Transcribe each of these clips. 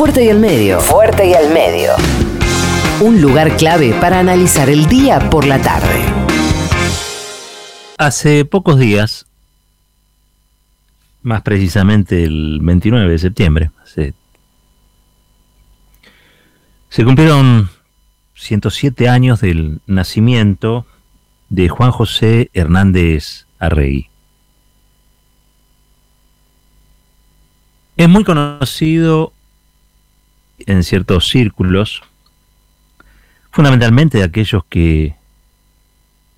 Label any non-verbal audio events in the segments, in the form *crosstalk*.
Fuerte y al medio. Fuerte y al medio. Un lugar clave para analizar el día por la tarde. Hace pocos días, más precisamente el 29 de septiembre, se, se cumplieron 107 años del nacimiento de Juan José Hernández Arregui. Es muy conocido en ciertos círculos, fundamentalmente aquellos que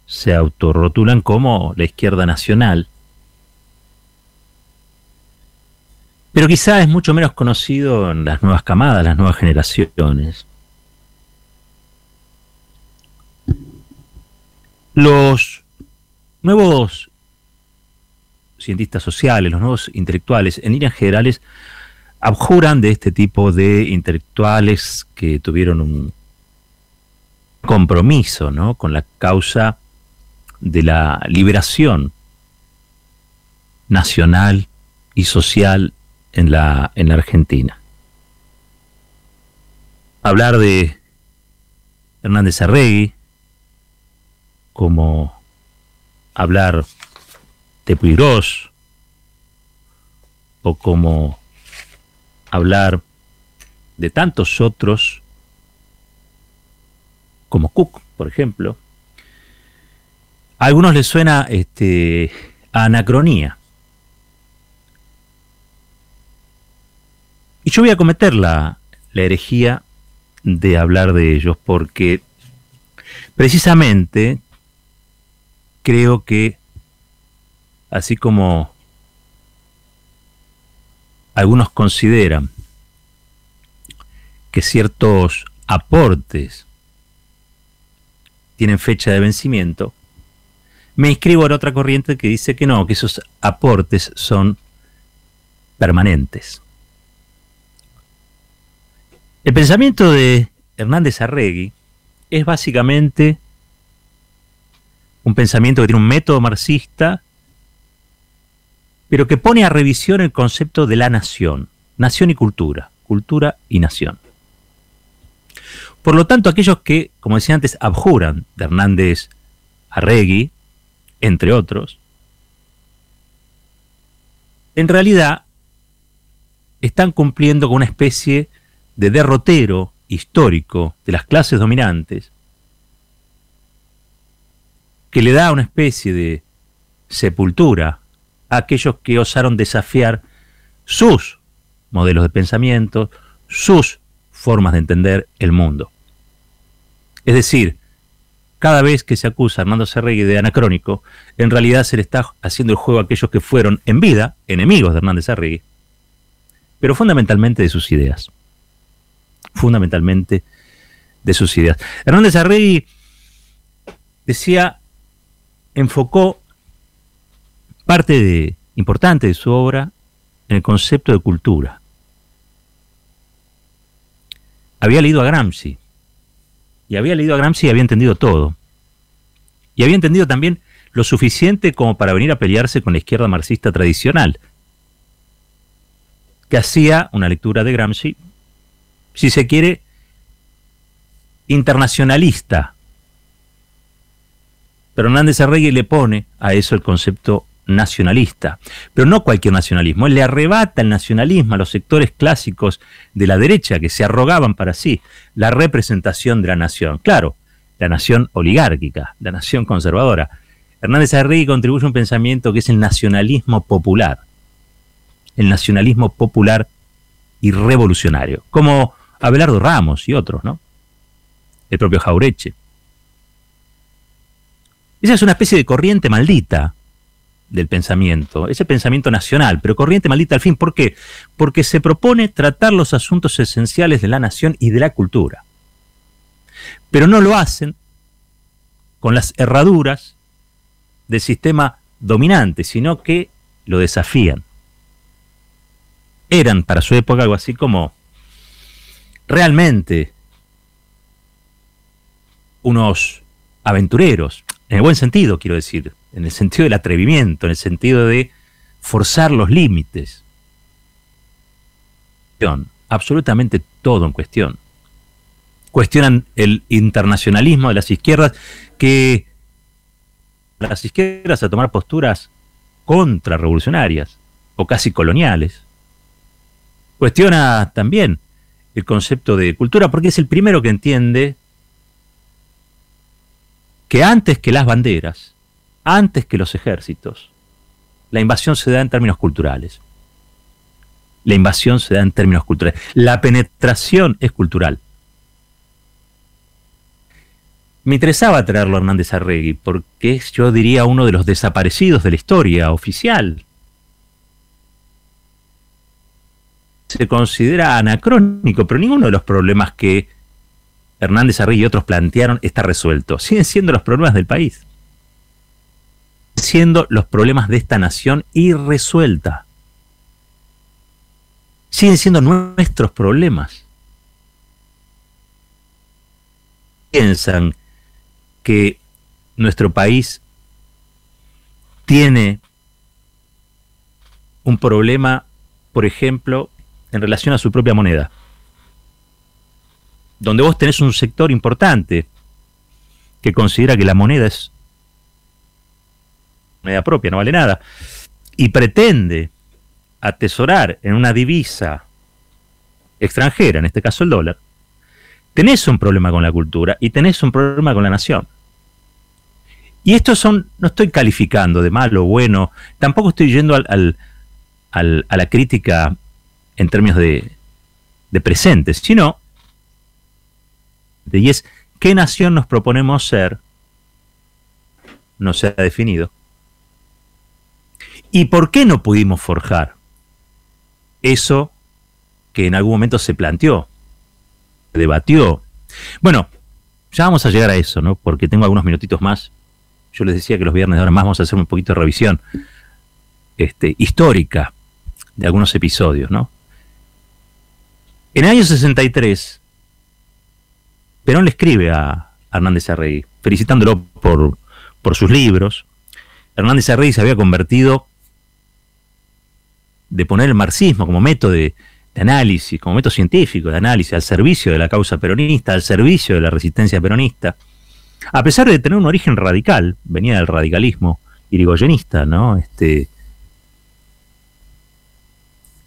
se autorrotulan como la izquierda nacional, pero quizá es mucho menos conocido en las nuevas camadas, las nuevas generaciones. Los nuevos cientistas sociales, los nuevos intelectuales, en líneas generales, abjuran de este tipo de intelectuales que tuvieron un compromiso ¿no? con la causa de la liberación nacional y social en la, en Argentina. Hablar de Hernández Arregui como hablar de Puigros o como hablar de tantos otros como Cook, por ejemplo. A algunos les suena este, anacronía. Y yo voy a cometer la, la herejía de hablar de ellos porque precisamente creo que así como algunos consideran que ciertos aportes tienen fecha de vencimiento, me inscribo en otra corriente que dice que no, que esos aportes son permanentes. El pensamiento de Hernández Arregui es básicamente un pensamiento que tiene un método marxista, pero que pone a revisión el concepto de la nación, nación y cultura, cultura y nación. Por lo tanto, aquellos que, como decía antes, abjuran de Hernández Arregui, entre otros, en realidad están cumpliendo con una especie de derrotero histórico de las clases dominantes que le da una especie de sepultura a aquellos que osaron desafiar sus modelos de pensamiento, sus formas de entender el mundo. Es decir, cada vez que se acusa a Armando Serregui de anacrónico, en realidad se le está haciendo el juego a aquellos que fueron en vida enemigos de Hernández Serregui, pero fundamentalmente de sus ideas. Fundamentalmente de sus ideas. Hernández Arregui decía enfocó parte importante de su obra en el concepto de cultura. Había leído a Gramsci, y había leído a Gramsci y había entendido todo. Y había entendido también lo suficiente como para venir a pelearse con la izquierda marxista tradicional, que hacía una lectura de Gramsci, si se quiere, internacionalista pero Hernández Arregui le pone a eso el concepto nacionalista, pero no cualquier nacionalismo, él le arrebata el nacionalismo a los sectores clásicos de la derecha que se arrogaban para sí la representación de la nación. Claro, la nación oligárquica, la nación conservadora. Hernández Arregui contribuye a un pensamiento que es el nacionalismo popular, el nacionalismo popular y revolucionario, como Abelardo Ramos y otros, ¿no? El propio Jaureche. Esa es una especie de corriente maldita del pensamiento, ese pensamiento nacional, pero corriente maldita al fin. ¿Por qué? Porque se propone tratar los asuntos esenciales de la nación y de la cultura. Pero no lo hacen con las herraduras del sistema dominante, sino que lo desafían. Eran para su época algo así como realmente unos aventureros, en el buen sentido, quiero decir, en el sentido del atrevimiento, en el sentido de forzar los límites absolutamente todo en cuestión. Cuestionan el internacionalismo de las izquierdas que las izquierdas a tomar posturas contrarrevolucionarias o casi coloniales. Cuestiona también el concepto de cultura porque es el primero que entiende que antes que las banderas, antes que los ejércitos, la invasión se da en términos culturales. La invasión se da en términos culturales. La penetración es cultural. Me interesaba traerlo a Hernández Arregui porque es, yo diría, uno de los desaparecidos de la historia oficial. Se considera anacrónico, pero ninguno de los problemas que Hernández Arregui y otros plantearon está resuelto. Siguen siendo los problemas del país. Siendo los problemas de esta nación irresuelta. Siguen siendo nuestros problemas. Piensan que nuestro país tiene un problema, por ejemplo, en relación a su propia moneda, donde vos tenés un sector importante que considera que la moneda es moneda propia, no vale nada, y pretende atesorar en una divisa extranjera, en este caso el dólar, tenés un problema con la cultura y tenés un problema con la nación. Y estos son, no estoy calificando de malo o bueno, tampoco estoy yendo al, a la crítica en términos de, de presentes, sino, y es, ¿qué nación nos proponemos ser? No se ha definido. ¿Y por qué no pudimos forjar eso que en algún momento se planteó? debatió. Bueno, ya vamos a llegar a eso, ¿no? Porque tengo algunos minutitos más. Yo les decía que los viernes de ahora más vamos a hacer un poquito de revisión este, histórica de algunos episodios, ¿no? En el año 63, Perón le escribe a Hernández Arregui, felicitándolo por, por sus libros. Hernández Arregui se había convertido de poner el marxismo como método de, análisis, como método científico de análisis al servicio de la causa peronista, al servicio de la resistencia peronista, a pesar de tener un origen radical, venía del radicalismo irigoyenista, ¿no? Este,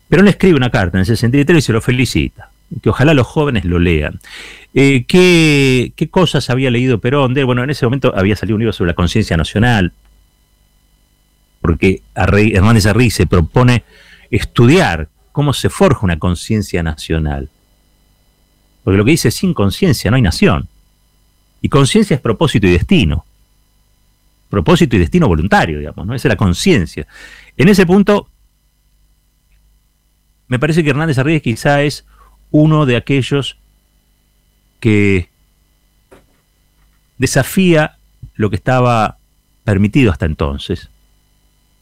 pero le escribe una carta en el 63 y se lo felicita, que ojalá los jóvenes lo lean. Eh, ¿qué, ¿qué, cosas había leído Perón? De, bueno, en ese momento había salido un libro sobre la conciencia nacional, porque Hernández Arri se propone estudiar cómo se forja una conciencia nacional. Porque lo que dice es sin conciencia no hay nación. Y conciencia es propósito y destino. Propósito y destino voluntario, digamos, ¿no? Esa es la conciencia. En ese punto, me parece que Hernández Arríguez quizá es uno de aquellos que desafía lo que estaba permitido hasta entonces,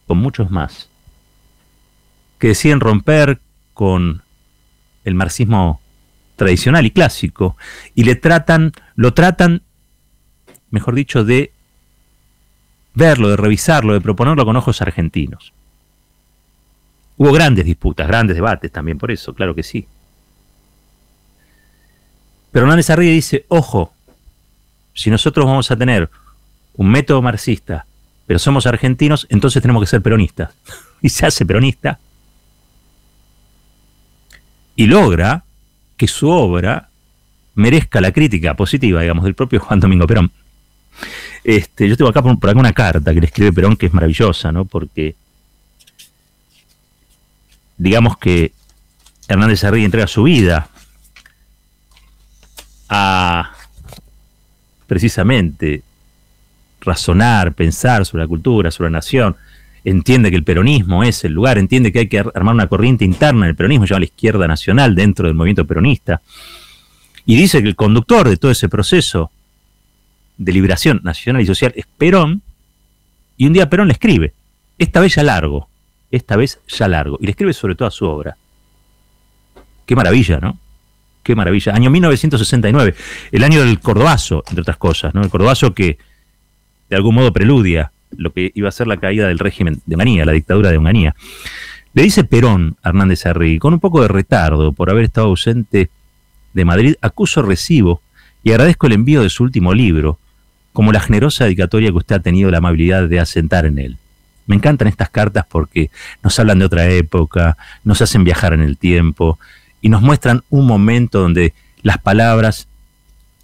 con muchos más que deciden romper con el marxismo tradicional y clásico y le tratan, lo tratan, mejor dicho, de verlo, de revisarlo, de proponerlo con ojos argentinos. Hubo grandes disputas, grandes debates también por eso, claro que sí. Pero Hernández Arríguez dice, ojo, si nosotros vamos a tener un método marxista, pero somos argentinos, entonces tenemos que ser peronistas. *laughs* y se hace peronista y logra que su obra merezca la crítica positiva, digamos, del propio Juan Domingo Perón. Este, yo tengo acá por, acá una carta que le escribe Perón que es maravillosa, ¿no? Porque digamos que Hernández Arregui entrega su vida a precisamente razonar, pensar sobre la cultura, sobre la nación, entiende que el peronismo es el lugar, entiende que hay que armar una corriente interna en el peronismo, llama la izquierda nacional dentro del movimiento peronista, y dice que el conductor de todo ese proceso de liberación nacional y social es Perón, y un día Perón le escribe, esta vez ya largo, esta vez ya largo, y le escribe sobre toda su obra. Qué maravilla, ¿no? Qué maravilla. Año 1969, el año del Cordobazo, entre otras cosas, ¿no? El Cordobazo que de algún modo preludia lo que iba a ser la caída del régimen de Onganía, la dictadura de Onganía. Le dice Perón a Hernández Arregui, con un poco de retardo por haber estado ausente de Madrid, acuso recibo y agradezco el envío de su último libro, como la generosa dedicatoria que usted ha tenido la amabilidad de asentar en él. Me encantan estas cartas porque nos hablan de otra época, nos hacen viajar en el tiempo y nos muestran un momento donde las palabras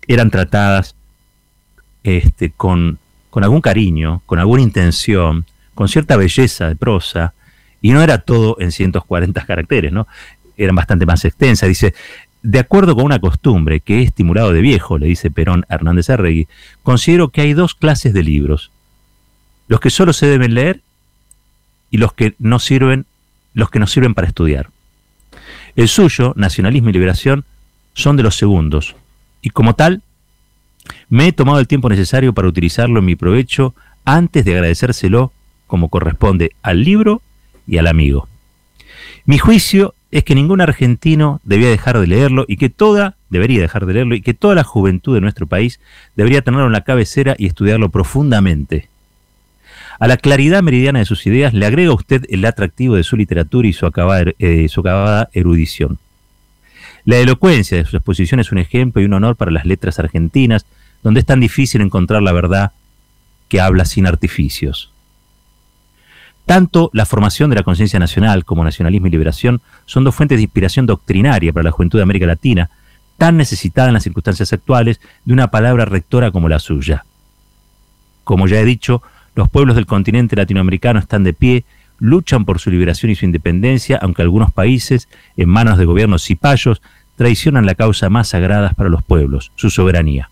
eran tratadas este, con, con algún cariño, con alguna intención, con cierta belleza de prosa, y no era todo en 140 caracteres, ¿no? Eran bastante más extensas. Dice, de acuerdo con una costumbre que he estimulado de viejo, le dice Perón Hernández Arregui, considero que hay dos clases de libros. Los que solo se deben leer y los que no sirven, los que no sirven para estudiar. El suyo, Nacionalismo y Liberación, son de los segundos, y como tal, me he tomado el tiempo necesario para utilizarlo en mi provecho antes de agradecérselo como corresponde al libro y al amigo. Mi juicio es que ningún argentino debía dejar de leerlo y que toda, debería dejar de leerlo y que toda la juventud de nuestro país debería tenerlo en la cabecera y estudiarlo profundamente. A la claridad meridiana de sus ideas le agrega usted el atractivo de su literatura y su acabada, eh, su acabada erudición. La elocuencia de su exposición es un ejemplo y un honor para las letras argentinas, donde es tan difícil encontrar la verdad que habla sin artificios. Tanto la formación de la conciencia nacional como nacionalismo y liberación son dos fuentes de inspiración doctrinaria para la juventud de América Latina, tan necesitada en las circunstancias actuales de una palabra rectora como la suya. Como ya he dicho, los pueblos del continente latinoamericano están de pie, luchan por su liberación y su independencia, aunque algunos países, en manos de gobiernos cipayos, traicionan la causa más sagrada para los pueblos, su soberanía.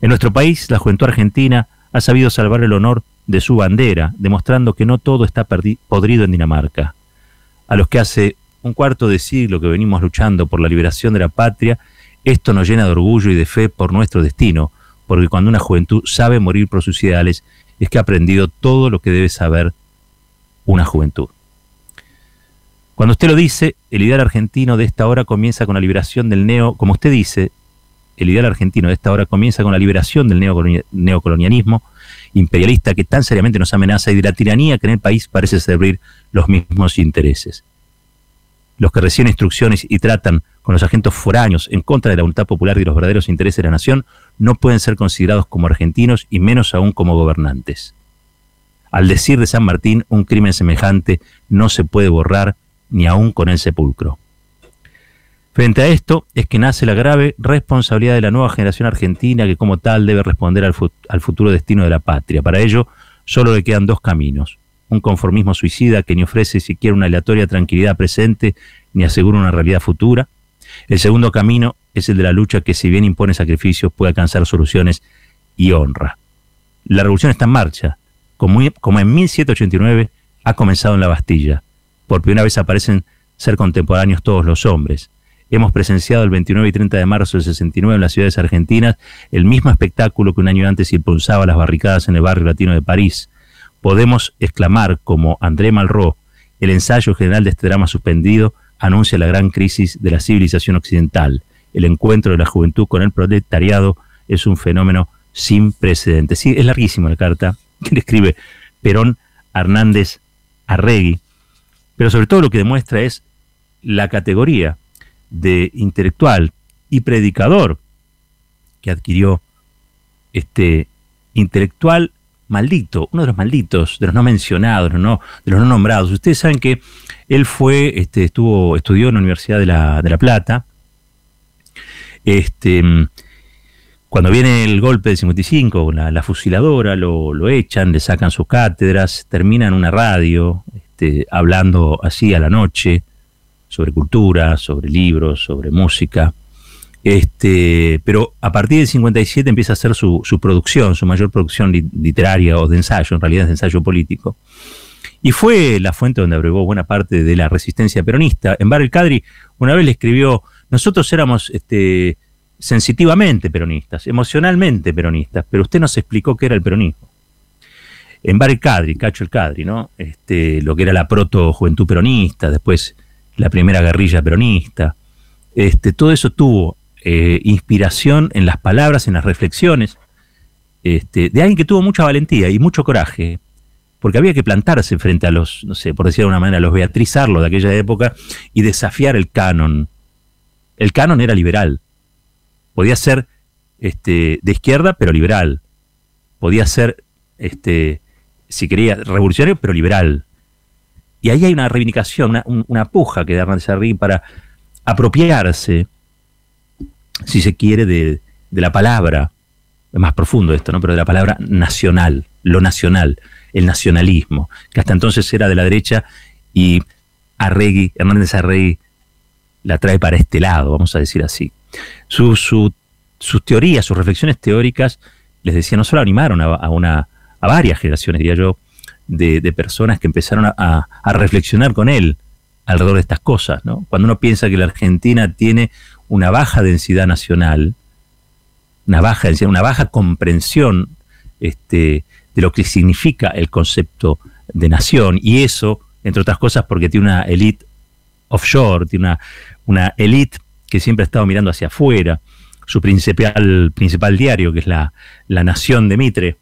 En nuestro país, la juventud argentina ha sabido salvar el honor de su bandera, demostrando que no todo está podrido en Dinamarca. A los que hace un cuarto de siglo que venimos luchando por la liberación de la patria, esto nos llena de orgullo y de fe por nuestro destino, porque cuando una juventud sabe morir por sus ideales, es que ha aprendido todo lo que debe saber una juventud. Cuando usted lo dice, el ideal argentino de esta hora comienza con la liberación del neo, como usted dice, el ideal argentino de esta hora comienza con la liberación del neocolonialismo, imperialista que tan seriamente nos amenaza y de la tiranía que en el país parece servir los mismos intereses. Los que reciben instrucciones y tratan con los agentes foráneos en contra de la voluntad popular y los verdaderos intereses de la nación no pueden ser considerados como argentinos y menos aún como gobernantes. Al decir de San Martín, un crimen semejante no se puede borrar ni aún con el sepulcro. Frente a esto es que nace la grave responsabilidad de la nueva generación argentina que como tal debe responder al, futuro destino de la patria. Para ello solo le quedan dos caminos. Un conformismo suicida que ni ofrece siquiera una aleatoria tranquilidad presente ni asegura una realidad futura. El segundo camino es el de la lucha que si bien impone sacrificios puede alcanzar soluciones y honra. La revolución está en marcha, como, en 1789 ha comenzado en la Bastilla. Por primera vez aparecen ser contemporáneos todos los hombres hemos presenciado el 29 y 30 de marzo del 69 en las ciudades argentinas el mismo espectáculo que un año antes impulsaba las barricadas en el barrio latino de París. Podemos exclamar como André Malraux, el ensayo general de este drama suspendido anuncia la gran crisis de la civilización occidental. El encuentro de la juventud con el proletariado es un fenómeno sin precedentes. Sí, es larguísima la carta *laughs* que le escribe Perón Hernández Arregui, pero sobre todo lo que demuestra es la categoría de intelectual y predicador que adquirió este intelectual maldito, uno de los malditos, de los no mencionados, no, de los no nombrados. Ustedes saben que él fue, este, estuvo, estudió en la Universidad de La, de la Plata. Este, cuando viene el golpe del 55, la, la fusiladora, lo, lo, echan, le sacan sus cátedras, termina en una radio, este, hablando así a la noche, sobre cultura, sobre libros, sobre música. Este, pero a partir del 57 empieza a hacer su, producción, su mayor producción literaria o de ensayo, en realidad es de ensayo político. Y fue la fuente donde abrevó buena parte de la resistencia peronista. En Bar el Cadri una vez le escribió, nosotros éramos este, sensitivamente peronistas, emocionalmente peronistas, pero usted nos explicó qué era el peronismo. En Bar el Cadri, Cacho el Cadri, ¿no? Este, lo que era la proto juventud peronista, después la primera guerrilla peronista. Este, todo eso tuvo eh, inspiración en las palabras, en las reflexiones, este, de alguien que tuvo mucha valentía y mucho coraje, porque había que plantarse frente a los, no sé, por decir de una manera, los Beatriz Arlo de aquella época y desafiar el canon. El canon era liberal. Podía ser este, de izquierda, pero liberal. Podía ser, este, si quería, revolucionario, pero liberal. Y ahí hay una reivindicación, una, puja que da Hernández Arregui para apropiarse, si se quiere, de, de la palabra, es más profundo esto, ¿no? Pero de la palabra nacional, lo nacional el nacionalismo, que hasta entonces era de la derecha y Arregui, Hernández Arregui la trae para este lado, vamos a decir así. sus teorías, sus reflexiones teóricas, les decía, no solo animaron a, una, a varias generaciones, diría yo, de, personas que empezaron a, reflexionar con él alrededor de estas cosas. Cuando uno piensa que la Argentina tiene una baja densidad nacional, una baja una baja comprensión este, de lo que significa el concepto de nación. Y eso, entre otras cosas, porque tiene una élite offshore, tiene una, una élite que siempre ha estado mirando hacia afuera. Su principal, principal diario, que es la, la Nación de Mitre,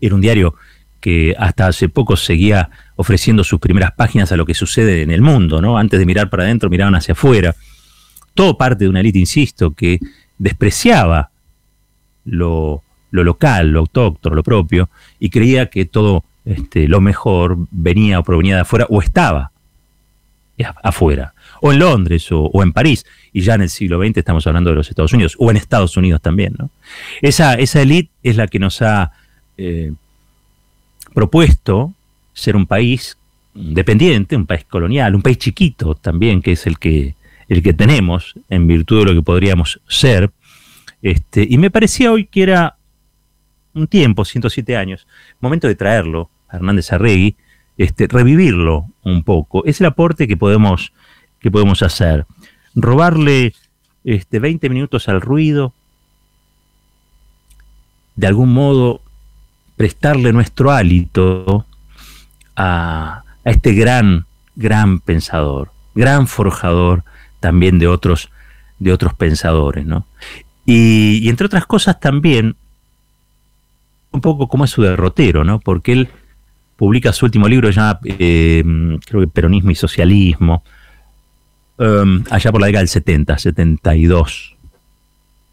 era un diario que hasta hace poco seguía ofreciendo sus primeras páginas a lo que sucede en el mundo, ¿no? Antes de mirar para adentro, miraban hacia afuera. Todo parte de una élite, insisto, que despreciaba lo, lo local, lo autóctono, lo propio, y creía que todo este, lo mejor venía o provenía de afuera o estaba afuera, o en Londres o, en París, y ya en el siglo XX estamos hablando de los Estados Unidos, o en Estados Unidos también. ¿no? Esa, esa élite es la que nos ha eh, propuesto ser un país dependiente, un país colonial, un país chiquito también, que es el que, el que tenemos en virtud de lo que podríamos ser. Este, y me parecía hoy que era un tiempo, 107 años, momento de traerlo a Hernández Arregui, este, revivirlo un poco. Es el aporte que podemos, que podemos hacer. Robarle este, 20 minutos al ruido, de algún modo prestarle nuestro hálito a, este gran, gran pensador, gran forjador también de otros, de otros pensadores, ¿no? Y, y entre otras cosas también un poco como es su derrotero, ¿no? Porque él publica su último libro ya, eh, creo que Peronismo y Socialismo, um, allá por la década del 70, 72.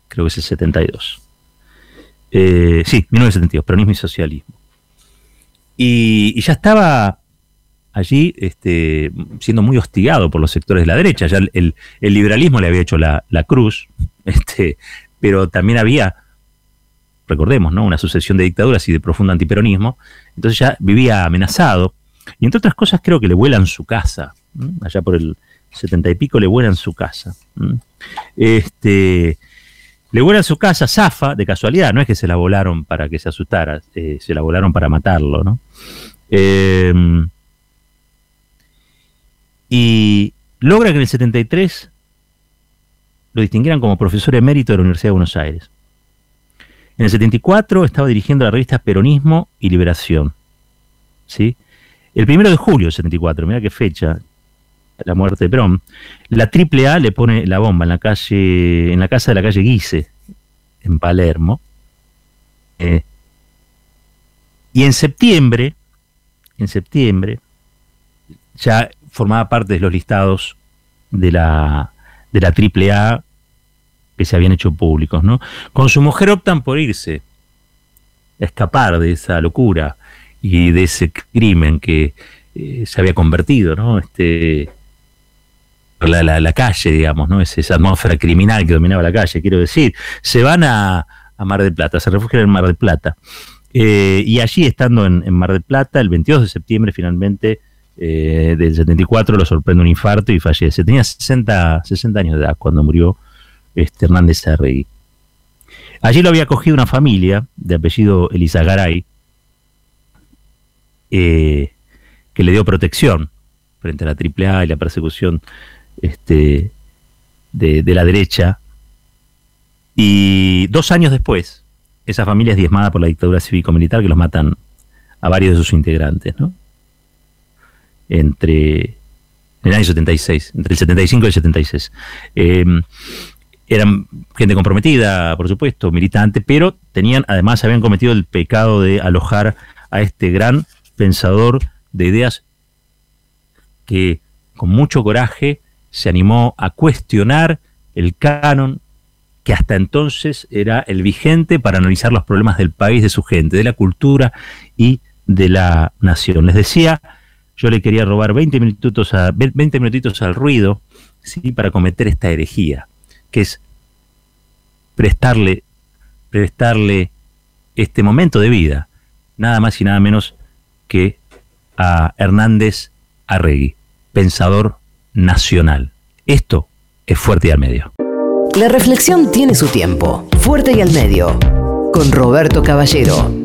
Creo que es el 72. Eh, sí, 1972, Peronismo y Socialismo. Y, ya estaba allí este, siendo muy hostigado por los sectores de la derecha. Ya el, liberalismo le había hecho la, la cruz, *laughs* este, pero también había recordemos, ¿no? Una sucesión de dictaduras y de profundo antiperonismo. Entonces ya vivía amenazado. Y entre otras cosas creo que le vuelan su casa. Allá por el setenta y pico le vuelan su casa. Este, le vuelan su casa, zafa, de casualidad, no es que se la volaron para que se asustara, eh, se la volaron para matarlo, ¿no? Em, y logra que en el 73 lo distinguieran como profesor emérito de la Universidad de Buenos Aires. En el 74 estaba dirigiendo la revista Peronismo y Liberación. ¿sí? El primero de julio del 74, mira qué fecha, la muerte de Perón, la AAA le pone la bomba en la calle, en la casa de la calle Guise, en Palermo. Eh, y en septiembre, en septiembre, ya formaba parte de los listados de la, de la AAA que se habían hecho públicos. ¿no? Con su mujer optan por irse, escapar de esa locura y de ese crimen que eh, se había convertido, ¿no? Este, la, la, calle, digamos, ¿no? Es esa atmósfera criminal que dominaba la calle, quiero decir. Se van a, Mar del Plata, se refugian en Mar del Plata. Eh, y allí, estando en, Mar del Plata, el 22 de septiembre, finalmente, eh, del 74, lo sorprende un infarto y fallece. Tenía 60, 60 años de edad cuando murió este, Hernández Arregui. Allí lo había acogido una familia de apellido Elizagaray, eh, que le dio protección frente a la AAA y la persecución este, de, la derecha. Y dos años después, esa familia es diezmada por la dictadura cívico-militar que los matan a varios de sus integrantes, ¿no? Entre en el año 76, entre el 75 y el 76 eran gente comprometida, por supuesto, militante, pero tenían, además, habían cometido el pecado de alojar a este gran pensador de ideas que con mucho coraje se animó a cuestionar el canon que hasta entonces era el vigente para analizar los problemas del país, de su gente, de la cultura y de la nación. Les decía, yo le quería robar 20 minutitos, a, 20 minutitos al ruido ¿sí? para cometer esta herejía, que es prestarle, prestarle este momento de vida, nada más y nada menos que a Hernández Arregui, pensador nacional. Esto es fuerte y al medio. La reflexión tiene su tiempo. Fuerte y al medio. Con Roberto Caballero.